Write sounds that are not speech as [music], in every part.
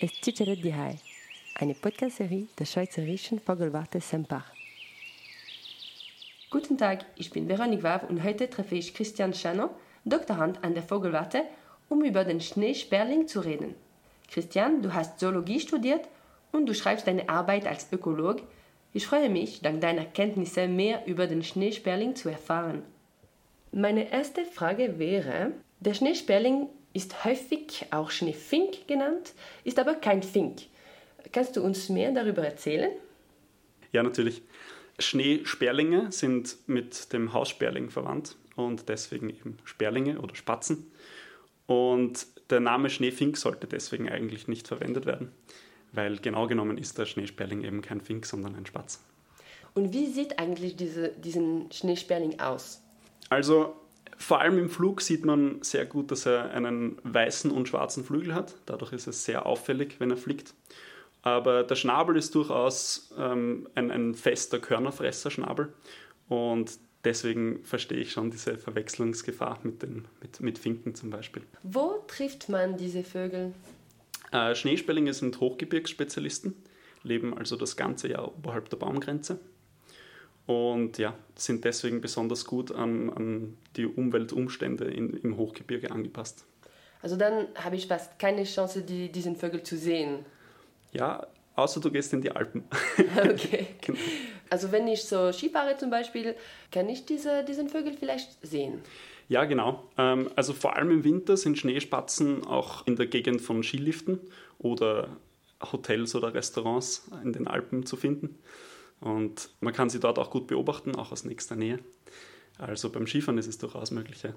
ist Ciceret die Hai, eine Podcast-Serie der Schweizerischen Vogelwarte Sempach. Guten Tag, ich bin Veronique Wav und heute treffe ich Christian Schanner, Doktorand an der Vogelwarte, um über den Schneesperling zu reden. Christian, du hast Zoologie studiert und du schreibst deine Arbeit als Ökolog. Ich freue mich, dank deiner Kenntnisse mehr über den Schneesperling zu erfahren. Meine erste Frage wäre, der Schneesperling ist häufig auch Schneefink genannt, ist aber kein Fink. Kannst du uns mehr darüber erzählen? Ja, natürlich. Schneesperlinge sind mit dem Haussperling verwandt und deswegen eben Sperlinge oder Spatzen. Und der Name Schneefink sollte deswegen eigentlich nicht verwendet werden, weil genau genommen ist der Schneesperling eben kein Fink, sondern ein Spatz. Und wie sieht eigentlich diese, diesen Schneesperling aus? Also vor allem im Flug sieht man sehr gut, dass er einen weißen und schwarzen Flügel hat. Dadurch ist es sehr auffällig, wenn er fliegt. Aber der Schnabel ist durchaus ähm, ein, ein fester Körnerfresser-Schnabel. Und deswegen verstehe ich schon diese Verwechslungsgefahr mit, den, mit, mit Finken zum Beispiel. Wo trifft man diese Vögel? Äh, Schneesperlinge sind Hochgebirgsspezialisten, leben also das ganze Jahr oberhalb der Baumgrenze und ja, sind deswegen besonders gut an, an die Umweltumstände in, im Hochgebirge angepasst. Also dann habe ich fast keine Chance, die, diesen Vögel zu sehen. Ja, außer du gehst in die Alpen. [laughs] Okay. [laughs] genau. Also wenn ich so Ski fahre zum Beispiel, kann ich diese, diesen Vögel vielleicht sehen? Ja, genau. Ähm, also vor allem im Winter sind Schneespatzen auch in der Gegend von Skiliften oder Hotels oder Restaurants in den Alpen zu finden. Und man kann sie dort auch gut beobachten, auch aus nächster Nähe. Also beim Skifahren ist es durchaus möglich. Ja.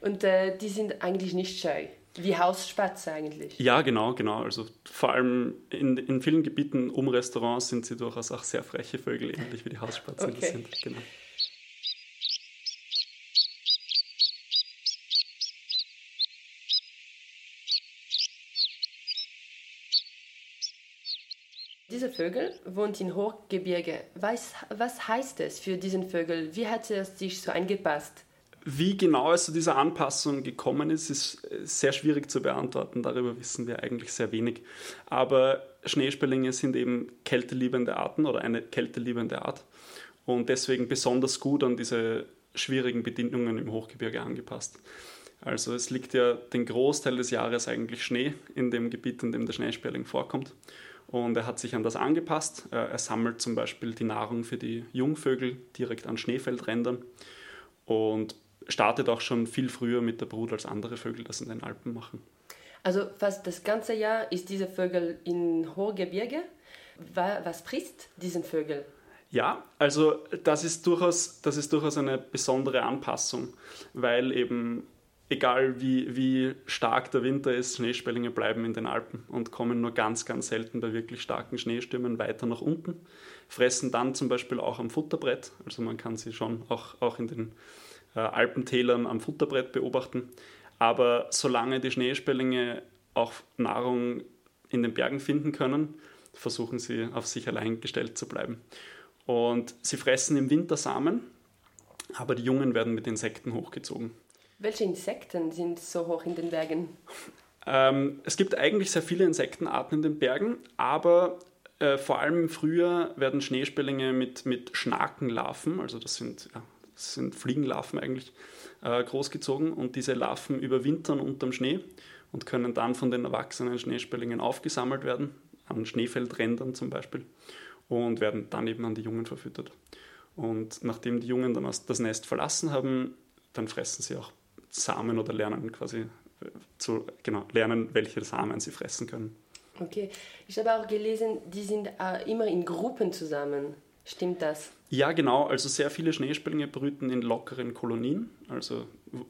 Und äh, die sind eigentlich nicht scheu, wie Hausspatze eigentlich. Ja, genau, genau. Also vor allem in, in vielen Gebieten um Restaurants sind sie durchaus auch sehr freche Vögel, ähnlich wie die Hausspatzen okay. sind. Genau. Dieser Vögel wohnt in Hochgebirge. Was, was heißt es für diesen Vögel? Wie hat er sich so angepasst? Wie genau es zu dieser Anpassung gekommen ist, ist sehr schwierig zu beantworten. Darüber wissen wir eigentlich sehr wenig. Aber Schneesperlinge sind eben kälteliebende Arten oder eine kälteliebende Art und deswegen besonders gut an diese schwierigen Bedingungen im Hochgebirge angepasst. Also es liegt ja den Großteil des Jahres eigentlich Schnee in dem Gebiet, in dem der Schneesperling vorkommt. Und er hat sich an das angepasst. Er sammelt zum Beispiel die Nahrung für die Jungvögel direkt an Schneefeldrändern und startet auch schon viel früher mit der Brut als andere Vögel das in den Alpen machen. Also fast das ganze Jahr ist dieser Vögel in Hochgebirge. Was frisst diesen Vögel? Ja, also das ist durchaus, das ist durchaus eine besondere Anpassung, weil eben egal wie, wie stark der Winter ist, Schneesperlinge bleiben in den Alpen und kommen nur ganz, ganz selten bei wirklich starken Schneestürmen weiter nach unten. Fressen dann zum Beispiel auch am Futterbrett, also man kann sie schon auch, auch in den äh, Alpentälern am Futterbrett beobachten. Aber solange die Schneesperlinge auch Nahrung in den Bergen finden können, versuchen sie auf sich allein gestellt zu bleiben. Und sie fressen im Winter Samen, aber die Jungen werden mit Insekten hochgezogen. Welche Insekten sind so hoch in den Bergen? Ähm, es gibt eigentlich sehr viele Insektenarten in den Bergen, aber äh, vor allem im Frühjahr werden Schneesperlinge mit, mit Schnakenlarven, also das sind, ja, das sind Fliegenlarven eigentlich, äh, großgezogen und diese Larven überwintern unterm Schnee und können dann von den erwachsenen Schneesperlingen aufgesammelt werden, an Schneefeldrändern zum Beispiel, und werden dann eben an die Jungen verfüttert. Und nachdem die Jungen dann das Nest verlassen haben, dann fressen sie auch Samen oder lernen quasi äh, zu genau, lernen, welche Samen sie fressen können. Okay, ich habe auch gelesen, die sind äh, immer in Gruppen zusammen. Stimmt das? Ja, genau. Also sehr viele Schneesperlinge brüten in lockeren Kolonien, also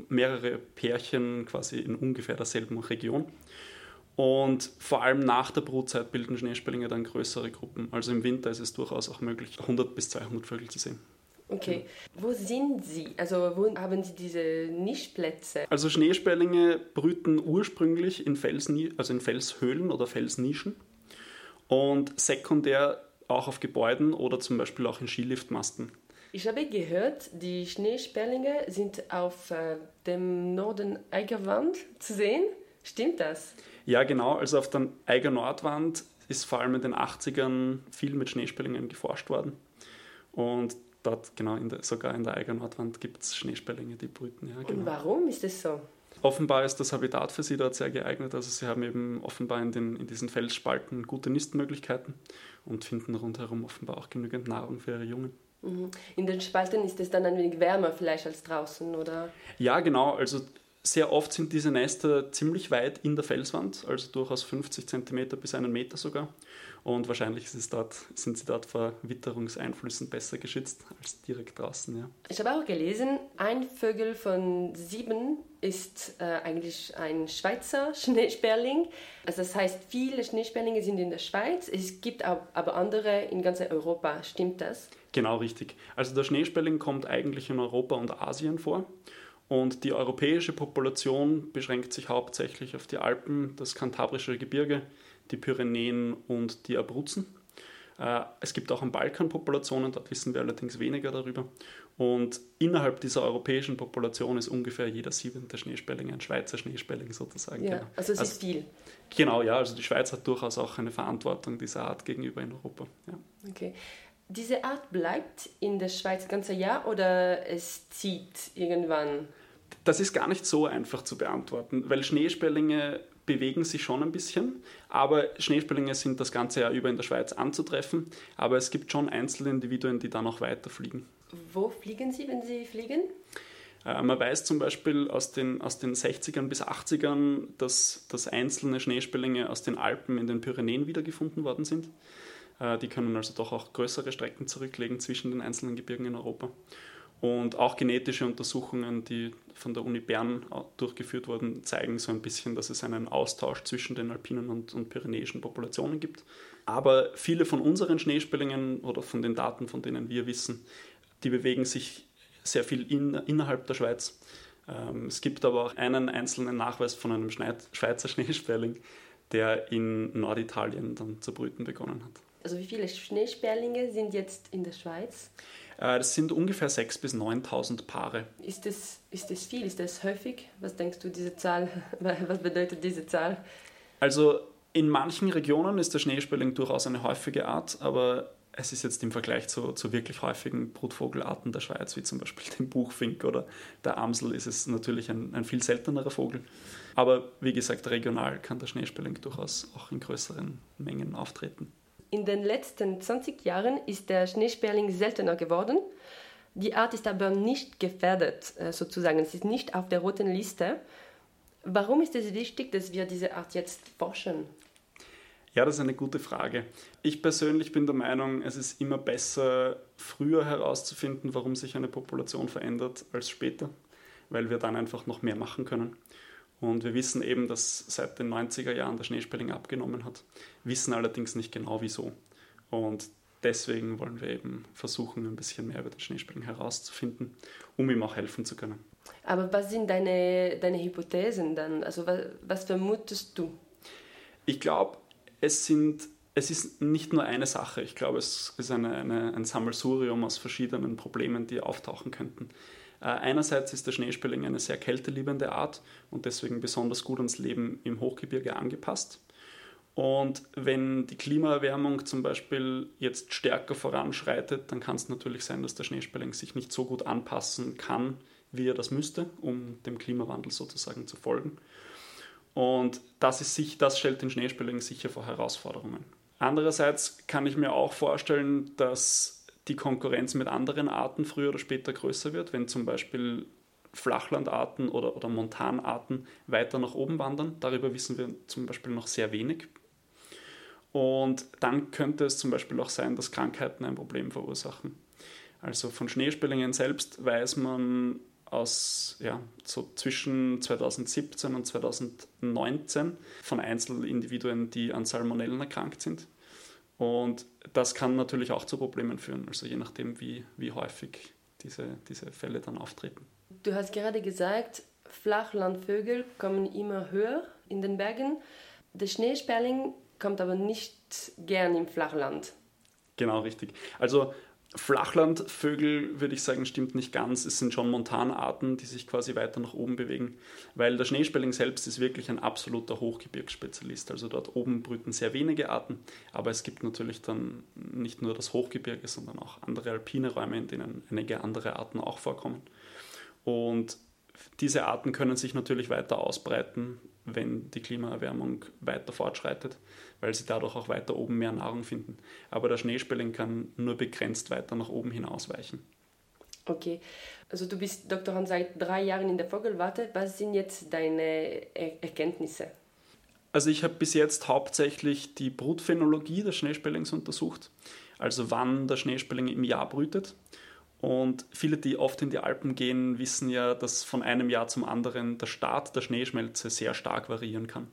mehrere Pärchen quasi in ungefähr derselben Region. Und vor allem nach der Brutzeit bilden Schneesperlinge dann größere Gruppen. Also im Winter ist es durchaus auch möglich, 100 bis 200 Vögel zu sehen. Okay. Wo sind sie? Also wo haben sie diese Nischplätze? Also Schneesperlinge brüten ursprünglich in, Felsni also in Felshöhlen oder Felsnischen und sekundär auch auf Gebäuden oder zum Beispiel auch in Skiliftmasten. Ich habe gehört, die Schneesperlinge sind auf äh, dem Norden Eigerwand zu sehen. Stimmt das? Ja, genau. Also auf der Eiger Nordwand ist vor allem in den 80ern viel mit Schneespellingen geforscht worden. Und dort, genau, in der, sogar in der Eiger Nordwand gibt es Schneespellinge, die brüten. Ja, genau. Und warum ist das so? Offenbar ist das Habitat für sie dort sehr geeignet. Also sie haben eben offenbar in, den, in diesen Felsspalten gute Nistmöglichkeiten und finden rundherum offenbar auch genügend Nahrung für ihre Jungen. Mhm. In den Spalten ist es dann ein wenig wärmer vielleicht als draußen, oder? Ja, genau. Also sehr oft sind diese Nester ziemlich weit in der Felswand, also durchaus 50 cm bis einen Meter sogar. Und wahrscheinlich dort, sind sie dort vor Witterungseinflüssen besser geschützt als direkt draußen. Ja. Ich habe auch gelesen, ein Vögel von sieben ist äh, eigentlich ein Schweizer [laughs] Schneesperling. Also das heißt, viele Schneesperlinge sind in der Schweiz. Es gibt aber andere in ganz Europa. Stimmt das? Genau richtig. Also der Schneesperling kommt eigentlich in Europa und Asien vor. Und die europäische Population beschränkt sich hauptsächlich auf die Alpen, das Kantabrische Gebirge, die Pyrenäen und die Abruzzen. Äh, es gibt auch am Balkan Populationen, dort wissen wir allerdings weniger darüber. Und innerhalb dieser europäischen Population ist ungefähr jeder siebente Schneespelling ein Schweizer Schneespelling sozusagen. Ja, genau. also es also, ist viel. Genau, ja, also die Schweiz hat durchaus auch eine Verantwortung dieser Art gegenüber in Europa. Ja. Okay. Diese Art bleibt in der Schweiz das ganze Jahr oder es zieht irgendwann? Das ist gar nicht so einfach zu beantworten, weil Schneespellinge bewegen sich schon ein bisschen, aber Schneespellinge sind das ganze Jahr über in der Schweiz anzutreffen, aber es gibt schon Einzelindividuen, die dann auch weiterfliegen. Wo fliegen sie, wenn sie fliegen? Äh, man weiß zum Beispiel aus den, aus den 60ern bis 80ern, dass, dass einzelne Schneespellinge aus den Alpen in den Pyrenäen wiedergefunden worden sind. Äh, die können also doch auch größere Strecken zurücklegen zwischen den einzelnen Gebirgen in Europa. Und auch genetische Untersuchungen, die von der Uni Bern durchgeführt wurden, zeigen so ein bisschen, dass es einen Austausch zwischen den alpinen und, und pyrenäischen Populationen gibt. Aber viele von unseren Schneespellingen oder von den Daten, von denen wir wissen, die bewegen sich sehr viel in, innerhalb der Schweiz. Ähm, es gibt aber auch einen einzelnen Nachweis von einem Schweizer [laughs] Schneesperling, der in Norditalien dann zu brüten begonnen hat. Also wie viele Schneesperlinge sind jetzt in der Schweiz? Äh, das sind ungefähr 6.000 bis 9.000 Paare. Ist das, ist das viel? Ist das häufig? Was denkst du, diese Zahl? [laughs] Was bedeutet diese Zahl? Also in manchen Regionen ist der Schneesperling durchaus eine häufige Art, aber es ist jetzt im Vergleich zu, zu wirklich häufigen Brutvogelarten der Schweiz, wie zum Beispiel dem Buchfink oder der Amsel, ist es natürlich ein, ein viel seltenerer Vogel. Aber wie gesagt, regional kann der Schneesperling durchaus auch in größeren Mengen auftreten. In den letzten 20 Jahren ist der Schneesperling seltener geworden. Die Art ist aber nicht gefährdet, äh, sozusagen. Es ist nicht auf der roten Liste. Warum ist es wichtig, dass wir diese Art jetzt forschen? Ja, das ist eine gute Frage. Ich persönlich bin der Meinung, es ist immer besser, früher herauszufinden, warum sich eine Population verändert, als später, weil wir dann einfach noch mehr machen können. Und wir wissen eben, dass seit den 90er Jahren der Schneespelling abgenommen hat, wissen allerdings nicht genau wieso. Und deswegen wollen wir eben versuchen, ein bisschen mehr über den Schneespelling herauszufinden, um ihm auch helfen zu können. Aber was sind deine, deine Hypothesen dann? Also was, was vermutest du? Ich glaube, es sind es ist nicht nur eine Sache. Ich glaube, es ist eine, eine, ein Sammelsurium aus verschiedenen Problemen, die auftauchen könnten. Äh, einerseits ist der Schneespelling eine sehr kälteliebende Art und deswegen besonders gut ans Leben im Hochgebirge angepasst. Und wenn die Klimaerwärmung zum Beispiel jetzt stärker voranschreitet, dann kann es natürlich sein, dass der Schneespelling sich nicht so gut anpassen kann, wie er das müsste, um dem Klimawandel sozusagen zu folgen. Und das, ist, das stellt den Schneespelling sicher vor Herausforderungen. Andererseits kann ich mir auch vorstellen, dass die Konkurrenz mit anderen Arten früher oder später größer wird, wenn zum Beispiel Flachlandarten oder, oder Montanarten weiter nach oben wandern. Darüber wissen wir zum Beispiel noch sehr wenig. Und dann könnte es zum Beispiel auch sein, dass Krankheiten ein Problem verursachen. Also von Schneespellingen selbst weiß man aus ja, so zwischen 2017 und 2019 von Einzelindividuen, die an Salmonellen erkrankt sind. Und das kann natürlich auch zu Problemen führen, also je nachdem, wie, wie häufig diese, diese Fälle dann auftreten. Du hast gerade gesagt, Flachlandvögel kommen immer höher in den Bergen. Der Schneesperling kommt aber nicht gern im Flachland. Genau, richtig. Also Flachlandvögel würde ich sagen, stimmt nicht ganz. Es sind schon Montanarten, die sich quasi weiter nach oben bewegen, weil der Schneespelling selbst ist wirklich ein absoluter Hochgebirgsspezialist. Also dort oben brüten sehr wenige Arten, aber es gibt natürlich dann nicht nur das Hochgebirge, sondern auch andere alpine Räume, in denen einige andere Arten auch vorkommen. Und diese Arten können sich natürlich weiter ausbreiten, wenn die Klimaerwärmung weiter fortschreitet, weil sie dadurch auch weiter oben mehr Nahrung finden. Aber der Schneespelling kann nur begrenzt weiter nach oben hinausweichen. Okay, also du bist Doktorand seit drei Jahren in der Vogelwarte. Was sind jetzt deine Erkenntnisse? Also ich habe bis jetzt hauptsächlich die Brutphenologie des Schneespellings untersucht, also wann der Schneespelling im Jahr brütet und viele, die oft in die Alpen gehen, wissen ja, dass von einem Jahr zum anderen der Start der Schneeschmelze sehr stark variieren kann.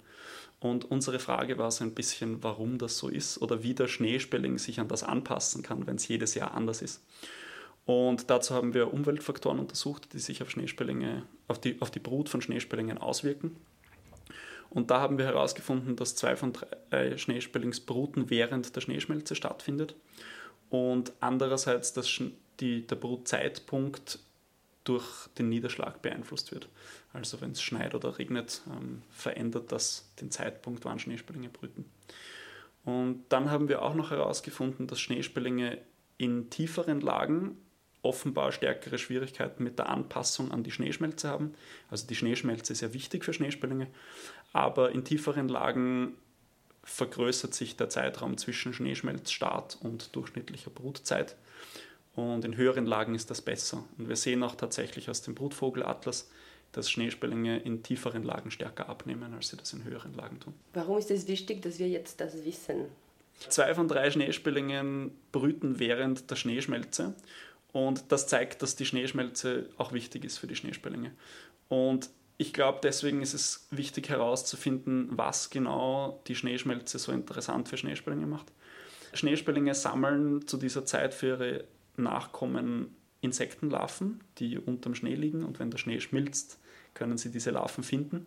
Und unsere Frage war so ein bisschen, warum das so ist oder wie der Schneespelling sich an das anpassen kann, wenn es jedes Jahr anders ist. Und dazu haben wir Umweltfaktoren untersucht, die sich auf Schneespellinge, auf die, auf die Brut von Schneespellingen auswirken. Und da haben wir herausgefunden, dass zwei von drei Schneespellingsbruten während der Schneeschmelze stattfindet und andererseits, dass die, der Brutzeitpunkt durch den Niederschlag beeinflusst wird. Also wenn es schneit oder regnet, ähm, verändert das den Zeitpunkt, wann Schneespellinge brüten. Und dann haben wir auch noch herausgefunden, dass Schneespellinge in tieferen Lagen offenbar stärkere Schwierigkeiten mit der Anpassung an die Schneeschmelze haben. Also die Schneeschmelze ist ja wichtig für Schneespellinge, aber in tieferen Lagen vergrößert sich der Zeitraum zwischen Schneeschmelzstart und durchschnittlicher Brutzeit. Und in höheren Lagen ist das besser. Und wir sehen auch tatsächlich aus dem Brutvogelatlas, dass Schneespellinge in tieferen Lagen stärker abnehmen, als sie das in höheren Lagen tun. Warum ist es wichtig, dass wir jetzt das wissen? Zwei von drei Schneespellingen brüten während der Schneeschmelze. Und das zeigt, dass die Schneeschmelze auch wichtig ist für die Schneespellinge. Und ich glaube, deswegen ist es wichtig herauszufinden, was genau die Schneeschmelze so interessant für Schneespellinge macht. Schneespellinge sammeln zu dieser Zeit für ihre Nachkommen Insektenlarven, die unterm Schnee liegen und wenn der Schnee schmilzt, können sie diese Larven finden.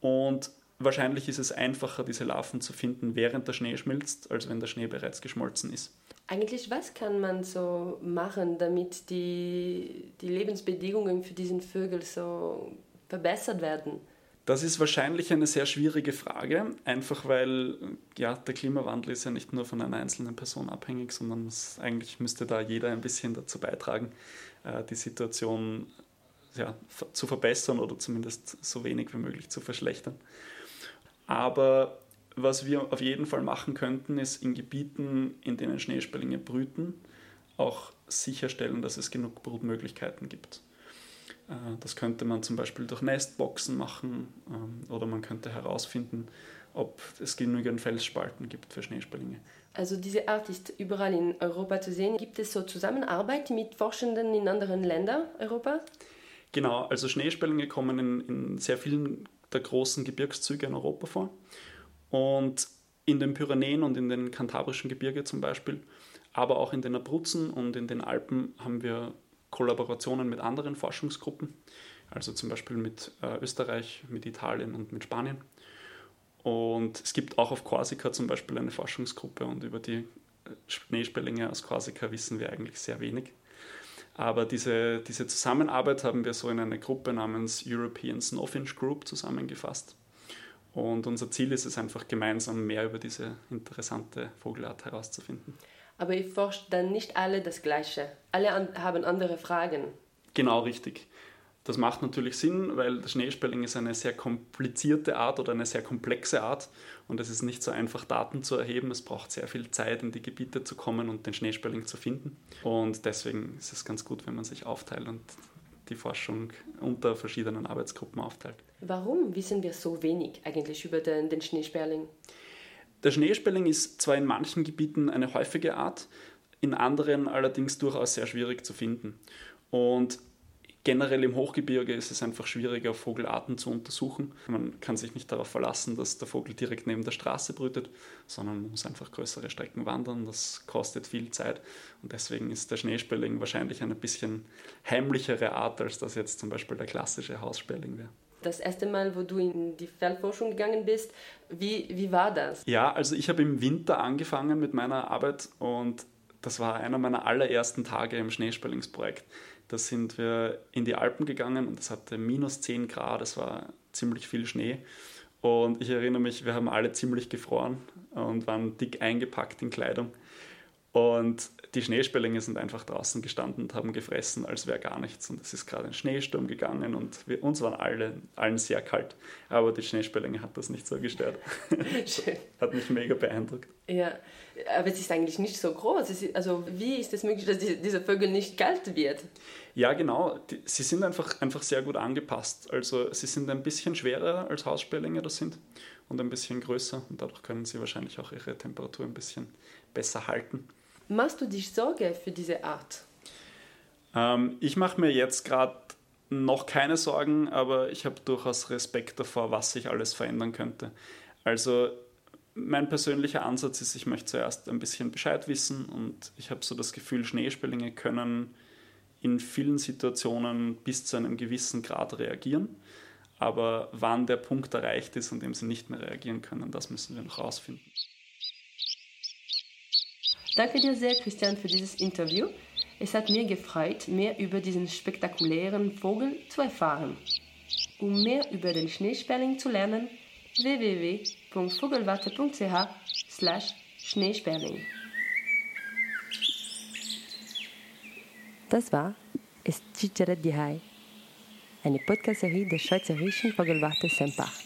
Und wahrscheinlich ist es einfacher, diese Larven zu finden, während der Schnee schmilzt, als wenn der Schnee bereits geschmolzen ist. Eigentlich, was kann man so machen, damit die, die Lebensbedingungen für diesen Vögel so verbessert werden? Das ist wahrscheinlich eine sehr schwierige Frage, einfach weil ja, der Klimawandel ist ja nicht nur von einer einzelnen Person abhängig, sondern es, eigentlich müsste da jeder ein bisschen dazu beitragen, äh, die Situation ja, zu verbessern oder zumindest so wenig wie möglich zu verschlechtern. Aber was wir auf jeden Fall machen könnten, ist in Gebieten, in denen Schneespellinge brüten, auch sicherstellen, dass es genug Brutmöglichkeiten gibt. Äh, das könnte man zum Beispiel durch Nestboxen machen ähm, oder man könnte herausfinden, ob es genügend Felsspalten gibt für Schneespellinge. Also diese Art ist überall in Europa zu sehen. Gibt es so Zusammenarbeit mit Forschenden in anderen Ländern Europas? Genau, also Schneespellinge kommen in, in sehr vielen der großen Gebirgszüge in Europa vor. Und in den Pyrenäen und in den kantabrischen Gebirge zum Beispiel, aber auch in den Abruzzen und in den Alpen haben wir Kollaborationen mit anderen Forschungsgruppen, also zum Beispiel mit äh, Österreich, mit Italien und mit Spanien. Und es gibt auch auf Korsika zum Beispiel eine Forschungsgruppe und über die äh, Schneespellinge aus Korsika wissen wir eigentlich sehr wenig. Aber diese, diese Zusammenarbeit haben wir so in eine Gruppe namens European Snowfinch Group zusammengefasst. Und unser Ziel ist es einfach gemeinsam mehr über diese interessante Vogelart herauszufinden aber ihr forscht dann nicht alle das Gleiche. Alle an haben andere Fragen. Genau richtig. Das macht natürlich Sinn, weil der Schneespelling ist eine sehr komplizierte Art oder eine sehr komplexe Art und es ist nicht so einfach, Daten zu erheben. Es braucht sehr viel Zeit, in die Gebiete zu kommen und den Schneespelling zu finden. Und deswegen ist es ganz gut, wenn man sich aufteilt und die Forschung unter verschiedenen Arbeitsgruppen aufteilt. Warum wissen wir so wenig eigentlich über den, den Schneesperling? Der Schneespelling ist zwar in manchen Gebieten eine häufige Art, in anderen allerdings durchaus sehr schwierig zu finden. Und generell im Hochgebirge ist es einfach schwieriger, Vogelarten zu untersuchen. Man kann sich nicht darauf verlassen, dass der Vogel direkt neben der Straße brütet, sondern man muss einfach größere Strecken wandern. Das kostet viel Zeit und deswegen ist der Schneespelling wahrscheinlich eine bisschen heimlichere Art, als das jetzt zum Beispiel der klassische Haussperling wäre das erste Mal, wo du in die Feldforschung gegangen bist. Wie, wie war das? Ja, also ich habe im Winter angefangen mit meiner Arbeit und das war einer meiner allerersten Tage im Schneespellingsprojekt. Da sind wir in die Alpen gegangen und es hatte minus 10 Grad, es war ziemlich viel Schnee. Und ich erinnere mich, wir haben alle ziemlich gefroren und waren dick eingepackt in Kleidung. Und die Schneespellinge sind einfach draußen gestanden und haben gefressen, als wäre gar nichts. Und es ist gerade ein Schneesturm gegangen und wir, uns waren alle, allen sehr kalt. Aber die Schneespellinge hat das nicht so gestört. [laughs] Schön. hat mich mega beeindruckt. Ja, aber es ist eigentlich nicht so groß. Ist, also wie ist es möglich, dass die, dieser Vögel nicht kalt wird? Ja, genau. Die, sie sind einfach, einfach sehr gut angepasst. Also sie sind ein bisschen schwerer als Haussperlinge das sind und ein bisschen größer. Und dadurch können sie wahrscheinlich auch ihre Temperatur ein bisschen besser halten. Machst du dich Sorge für diese Art? Ähm, ich mache mir jetzt gerade noch keine Sorgen, aber ich habe durchaus Respekt davor, was sich alles verändern könnte. Also mein persönlicher Ansatz ist, ich möchte zuerst ein bisschen Bescheid wissen und ich habe so das Gefühl, Schneespellinge können in vielen Situationen bis zu einem gewissen Grad reagieren. Aber wann der Punkt erreicht ist, an dem sie nicht mehr reagieren können, das müssen wir noch herausfinden. Danke dir sehr, Christian, für dieses Interview. Es hat mir gefreut, mehr über diesen spektakulären Vogel zu erfahren. Um mehr über den Schneesperling zu lernen, www.vogelwarte.ch Schneesperling. Das war Es Ciceret die Hai, eine Podcast-Serie der Schweizerischen Vogelwarte Sempach.